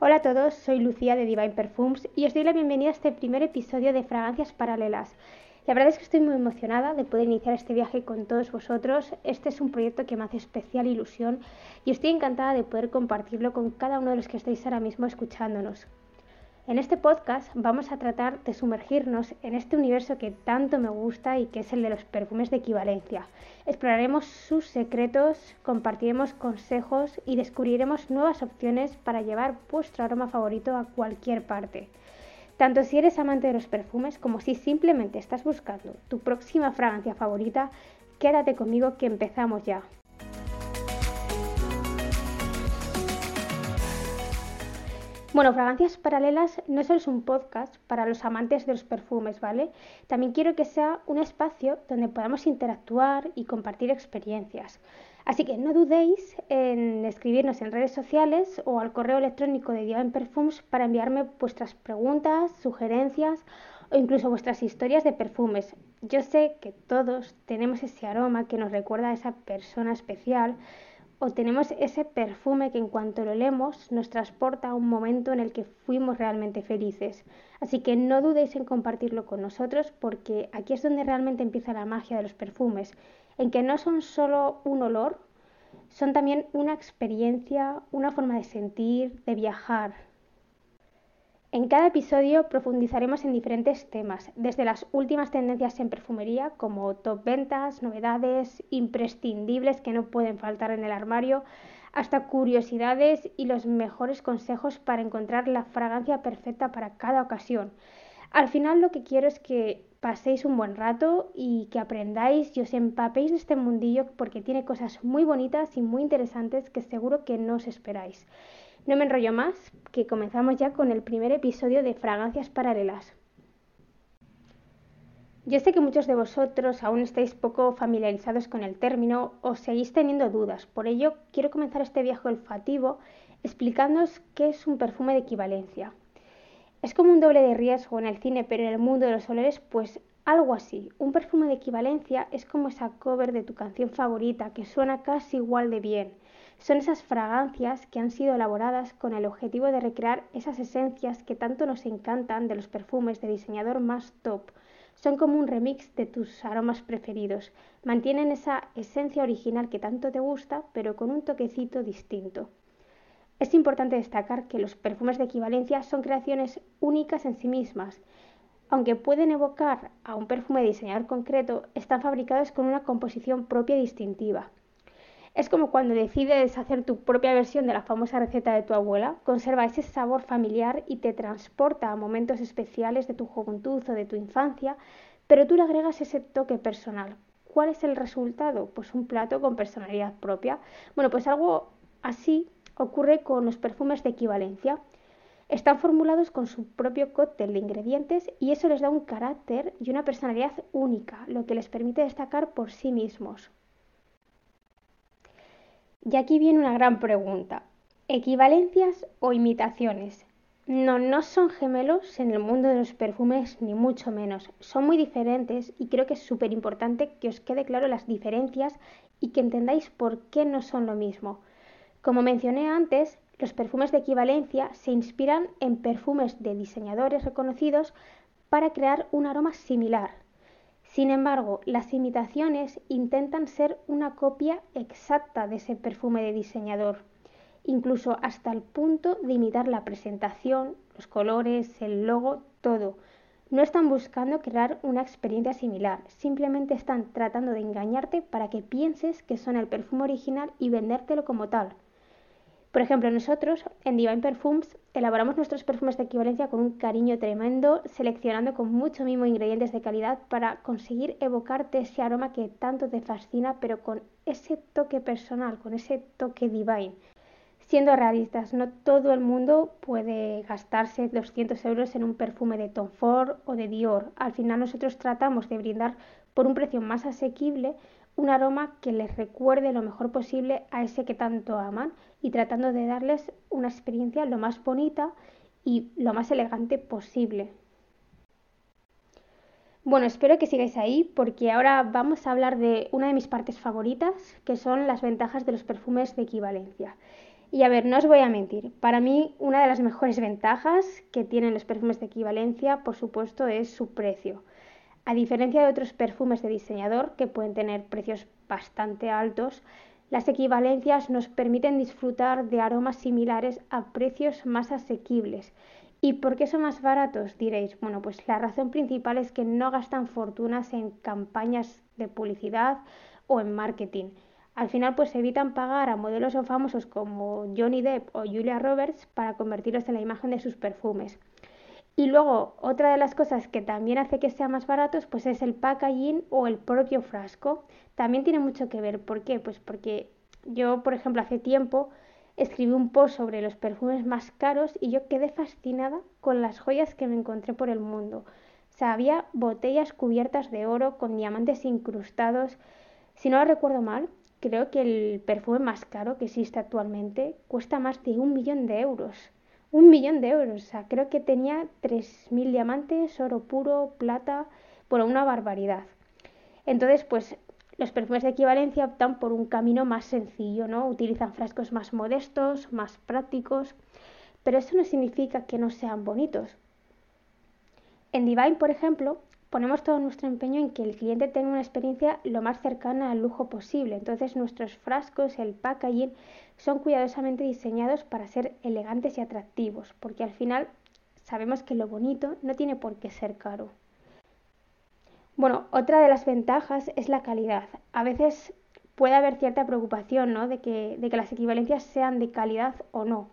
Hola a todos, soy Lucía de Divine Perfumes y os doy la bienvenida a este primer episodio de Fragancias Paralelas. La verdad es que estoy muy emocionada de poder iniciar este viaje con todos vosotros. Este es un proyecto que me hace especial ilusión y estoy encantada de poder compartirlo con cada uno de los que estáis ahora mismo escuchándonos. En este podcast vamos a tratar de sumergirnos en este universo que tanto me gusta y que es el de los perfumes de equivalencia. Exploraremos sus secretos, compartiremos consejos y descubriremos nuevas opciones para llevar vuestro aroma favorito a cualquier parte. Tanto si eres amante de los perfumes como si simplemente estás buscando tu próxima fragancia favorita, quédate conmigo que empezamos ya. Bueno, Fragancias Paralelas no solo es un podcast para los amantes de los perfumes, ¿vale? También quiero que sea un espacio donde podamos interactuar y compartir experiencias. Así que no dudéis en escribirnos en redes sociales o al correo electrónico de Divine Perfumes para enviarme vuestras preguntas, sugerencias o incluso vuestras historias de perfumes. Yo sé que todos tenemos ese aroma que nos recuerda a esa persona especial o tenemos ese perfume que en cuanto lo leemos nos transporta a un momento en el que fuimos realmente felices. Así que no dudéis en compartirlo con nosotros porque aquí es donde realmente empieza la magia de los perfumes, en que no son solo un olor, son también una experiencia, una forma de sentir, de viajar, en cada episodio profundizaremos en diferentes temas, desde las últimas tendencias en perfumería como top ventas, novedades, imprescindibles que no pueden faltar en el armario, hasta curiosidades y los mejores consejos para encontrar la fragancia perfecta para cada ocasión. Al final lo que quiero es que paséis un buen rato y que aprendáis y os empapéis de este mundillo porque tiene cosas muy bonitas y muy interesantes que seguro que no os esperáis. No me enrollo más, que comenzamos ya con el primer episodio de Fragancias Paralelas. Yo sé que muchos de vosotros aún estáis poco familiarizados con el término o seguís teniendo dudas, por ello quiero comenzar este viaje olfativo explicándoos qué es un perfume de equivalencia. Es como un doble de riesgo en el cine, pero en el mundo de los olores, pues algo así. Un perfume de equivalencia es como esa cover de tu canción favorita que suena casi igual de bien son esas fragancias que han sido elaboradas con el objetivo de recrear esas esencias que tanto nos encantan de los perfumes de diseñador más top. Son como un remix de tus aromas preferidos. Mantienen esa esencia original que tanto te gusta, pero con un toquecito distinto. Es importante destacar que los perfumes de equivalencia son creaciones únicas en sí mismas. Aunque pueden evocar a un perfume de diseñador concreto, están fabricados con una composición propia y distintiva. Es como cuando decides hacer tu propia versión de la famosa receta de tu abuela, conserva ese sabor familiar y te transporta a momentos especiales de tu juventud o de tu infancia, pero tú le agregas ese toque personal. ¿Cuál es el resultado? Pues un plato con personalidad propia. Bueno, pues algo así ocurre con los perfumes de equivalencia. Están formulados con su propio cóctel de ingredientes y eso les da un carácter y una personalidad única, lo que les permite destacar por sí mismos. Y aquí viene una gran pregunta. ¿Equivalencias o imitaciones? No, no son gemelos en el mundo de los perfumes, ni mucho menos. Son muy diferentes y creo que es súper importante que os quede claro las diferencias y que entendáis por qué no son lo mismo. Como mencioné antes, los perfumes de equivalencia se inspiran en perfumes de diseñadores reconocidos para crear un aroma similar, sin embargo, las imitaciones intentan ser una copia exacta de ese perfume de diseñador, incluso hasta el punto de imitar la presentación, los colores, el logo, todo. No están buscando crear una experiencia similar, simplemente están tratando de engañarte para que pienses que son el perfume original y vendértelo como tal. Por ejemplo, nosotros en Divine Perfumes elaboramos nuestros perfumes de equivalencia con un cariño tremendo, seleccionando con mucho mimo ingredientes de calidad para conseguir evocarte ese aroma que tanto te fascina, pero con ese toque personal, con ese toque divine. Siendo realistas, no todo el mundo puede gastarse 200 euros en un perfume de Tom Ford o de Dior. Al final nosotros tratamos de brindar por un precio más asequible un aroma que les recuerde lo mejor posible a ese que tanto aman y tratando de darles una experiencia lo más bonita y lo más elegante posible. Bueno, espero que sigáis ahí porque ahora vamos a hablar de una de mis partes favoritas, que son las ventajas de los perfumes de equivalencia. Y a ver, no os voy a mentir, para mí una de las mejores ventajas que tienen los perfumes de equivalencia, por supuesto, es su precio. A diferencia de otros perfumes de diseñador que pueden tener precios bastante altos, las equivalencias nos permiten disfrutar de aromas similares a precios más asequibles. ¿Y por qué son más baratos? Diréis, bueno, pues la razón principal es que no gastan fortunas en campañas de publicidad o en marketing al final pues evitan pagar a modelos o famosos como Johnny Depp o Julia Roberts para convertirlos en la imagen de sus perfumes. Y luego, otra de las cosas que también hace que sean más baratos, pues es el packaging o el propio frasco. También tiene mucho que ver. ¿Por qué? Pues porque yo, por ejemplo, hace tiempo escribí un post sobre los perfumes más caros y yo quedé fascinada con las joyas que me encontré por el mundo. O sea, había botellas cubiertas de oro con diamantes incrustados. Si no recuerdo mal, creo que el perfume más caro que existe actualmente cuesta más de un millón de euros. Un millón de euros. O sea, creo que tenía 3.000 diamantes, oro puro, plata, por una barbaridad. Entonces, pues los perfumes de equivalencia optan por un camino más sencillo, ¿no? Utilizan frascos más modestos, más prácticos, pero eso no significa que no sean bonitos. En Divine, por ejemplo, ponemos todo nuestro empeño en que el cliente tenga una experiencia lo más cercana al lujo posible. Entonces nuestros frascos, el packaging, son cuidadosamente diseñados para ser elegantes y atractivos, porque al final sabemos que lo bonito no tiene por qué ser caro. Bueno, otra de las ventajas es la calidad. A veces puede haber cierta preocupación ¿no? de, que, de que las equivalencias sean de calidad o no.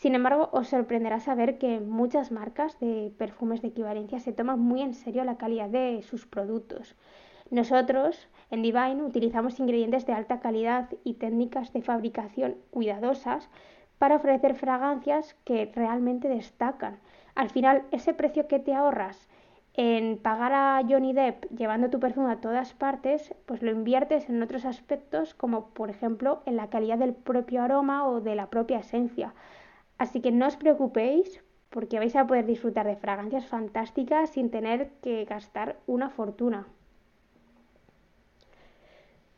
Sin embargo, os sorprenderá saber que muchas marcas de perfumes de equivalencia se toman muy en serio la calidad de sus productos. Nosotros, en Divine, utilizamos ingredientes de alta calidad y técnicas de fabricación cuidadosas para ofrecer fragancias que realmente destacan. Al final, ese precio que te ahorras en pagar a Johnny Depp llevando tu perfume a todas partes, pues lo inviertes en otros aspectos como por ejemplo en la calidad del propio aroma o de la propia esencia. Así que no os preocupéis porque vais a poder disfrutar de fragancias fantásticas sin tener que gastar una fortuna.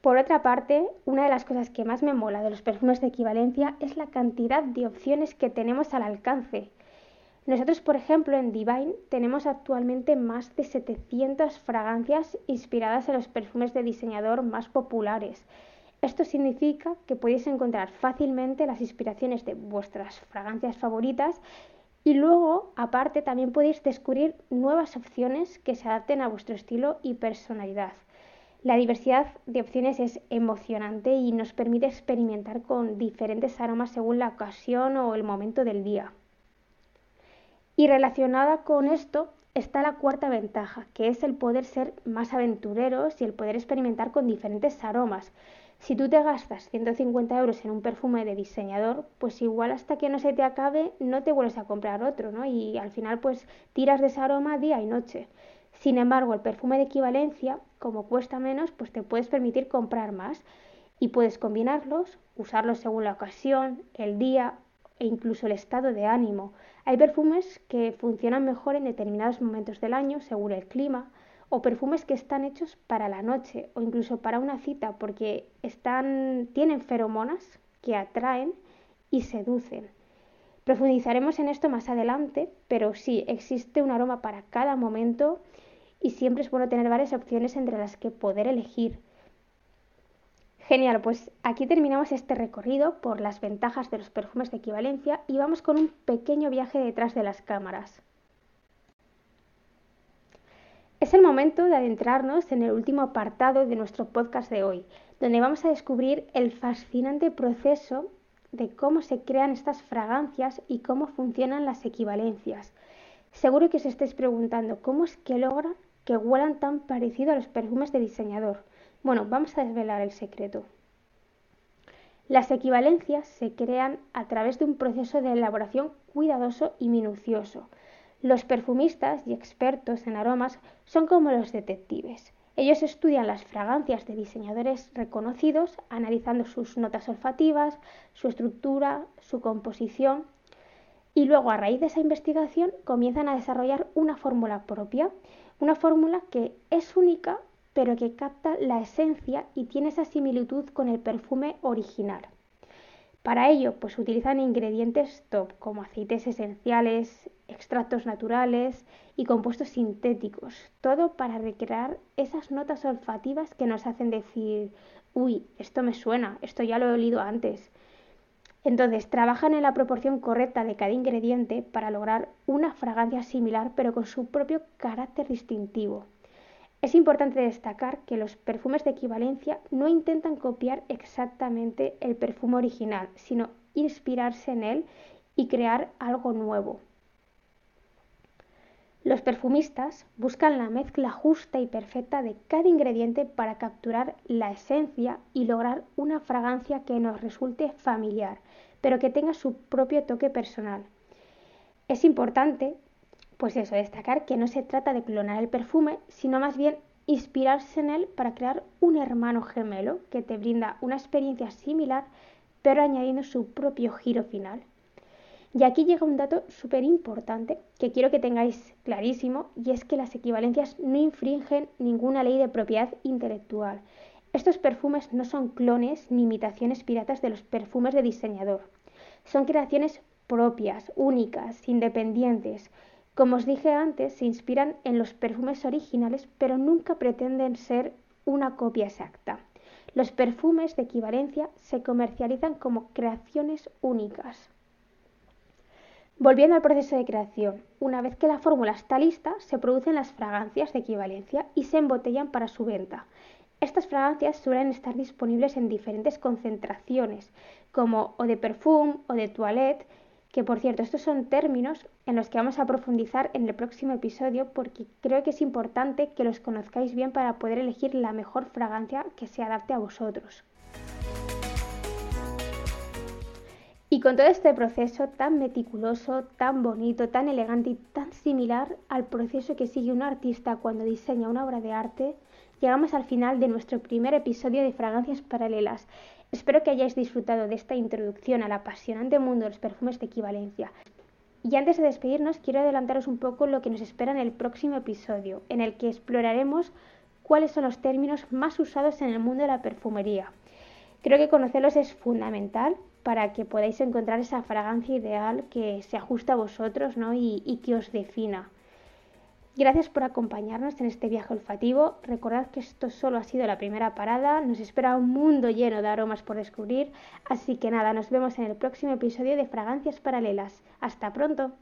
Por otra parte, una de las cosas que más me mola de los perfumes de equivalencia es la cantidad de opciones que tenemos al alcance. Nosotros, por ejemplo, en Divine tenemos actualmente más de 700 fragancias inspiradas en los perfumes de diseñador más populares esto significa que podéis encontrar fácilmente las inspiraciones de vuestras fragancias favoritas y luego, aparte, también podéis descubrir nuevas opciones que se adapten a vuestro estilo y personalidad. La diversidad de opciones es emocionante y nos permite experimentar con diferentes aromas según la ocasión o el momento del día. Y relacionada con esto está la cuarta ventaja, que es el poder ser más aventureros y el poder experimentar con diferentes aromas. Si tú te gastas 150 euros en un perfume de diseñador, pues igual hasta que no se te acabe no te vuelves a comprar otro, ¿no? Y al final pues tiras de ese aroma día y noche. Sin embargo, el perfume de equivalencia, como cuesta menos, pues te puedes permitir comprar más y puedes combinarlos, usarlos según la ocasión, el día e incluso el estado de ánimo. Hay perfumes que funcionan mejor en determinados momentos del año según el clima, o perfumes que están hechos para la noche o incluso para una cita porque están, tienen feromonas que atraen y seducen. Profundizaremos en esto más adelante, pero sí, existe un aroma para cada momento y siempre es bueno tener varias opciones entre las que poder elegir. Genial, pues aquí terminamos este recorrido por las ventajas de los perfumes de equivalencia y vamos con un pequeño viaje detrás de las cámaras. Es el momento de adentrarnos en el último apartado de nuestro podcast de hoy, donde vamos a descubrir el fascinante proceso de cómo se crean estas fragancias y cómo funcionan las equivalencias. Seguro que os estáis preguntando cómo es que logran que huelan tan parecido a los perfumes de diseñador. Bueno, vamos a desvelar el secreto. Las equivalencias se crean a través de un proceso de elaboración cuidadoso y minucioso. Los perfumistas y expertos en aromas son como los detectives. Ellos estudian las fragancias de diseñadores reconocidos, analizando sus notas olfativas, su estructura, su composición, y luego a raíz de esa investigación comienzan a desarrollar una fórmula propia, una fórmula que es única pero que capta la esencia y tiene esa similitud con el perfume original. Para ello, pues utilizan ingredientes top como aceites esenciales, extractos naturales y compuestos sintéticos, todo para recrear esas notas olfativas que nos hacen decir, uy, esto me suena, esto ya lo he olido antes. Entonces, trabajan en la proporción correcta de cada ingrediente para lograr una fragancia similar pero con su propio carácter distintivo. Es importante destacar que los perfumes de equivalencia no intentan copiar exactamente el perfume original, sino inspirarse en él y crear algo nuevo. Los perfumistas buscan la mezcla justa y perfecta de cada ingrediente para capturar la esencia y lograr una fragancia que nos resulte familiar, pero que tenga su propio toque personal. Es importante pues eso, destacar que no se trata de clonar el perfume, sino más bien inspirarse en él para crear un hermano gemelo que te brinda una experiencia similar, pero añadiendo su propio giro final. Y aquí llega un dato súper importante que quiero que tengáis clarísimo y es que las equivalencias no infringen ninguna ley de propiedad intelectual. Estos perfumes no son clones ni imitaciones piratas de los perfumes de diseñador. Son creaciones propias, únicas, independientes, como os dije antes, se inspiran en los perfumes originales, pero nunca pretenden ser una copia exacta. Los perfumes de equivalencia se comercializan como creaciones únicas. Volviendo al proceso de creación, una vez que la fórmula está lista, se producen las fragancias de equivalencia y se embotellan para su venta. Estas fragancias suelen estar disponibles en diferentes concentraciones, como o de perfume o de toilette, que por cierto, estos son términos en los que vamos a profundizar en el próximo episodio porque creo que es importante que los conozcáis bien para poder elegir la mejor fragancia que se adapte a vosotros. Y con todo este proceso tan meticuloso, tan bonito, tan elegante y tan similar al proceso que sigue un artista cuando diseña una obra de arte, llegamos al final de nuestro primer episodio de Fragancias Paralelas. Espero que hayáis disfrutado de esta introducción al apasionante mundo de los perfumes de equivalencia. Y antes de despedirnos, quiero adelantaros un poco lo que nos espera en el próximo episodio, en el que exploraremos cuáles son los términos más usados en el mundo de la perfumería. Creo que conocerlos es fundamental para que podáis encontrar esa fragancia ideal que se ajusta a vosotros y, y que os defina. Gracias por acompañarnos en este viaje olfativo. Recordad que esto solo ha sido la primera parada. Nos espera un mundo lleno de aromas por descubrir. Así que nada, nos vemos en el próximo episodio de Fragancias Paralelas. Hasta pronto.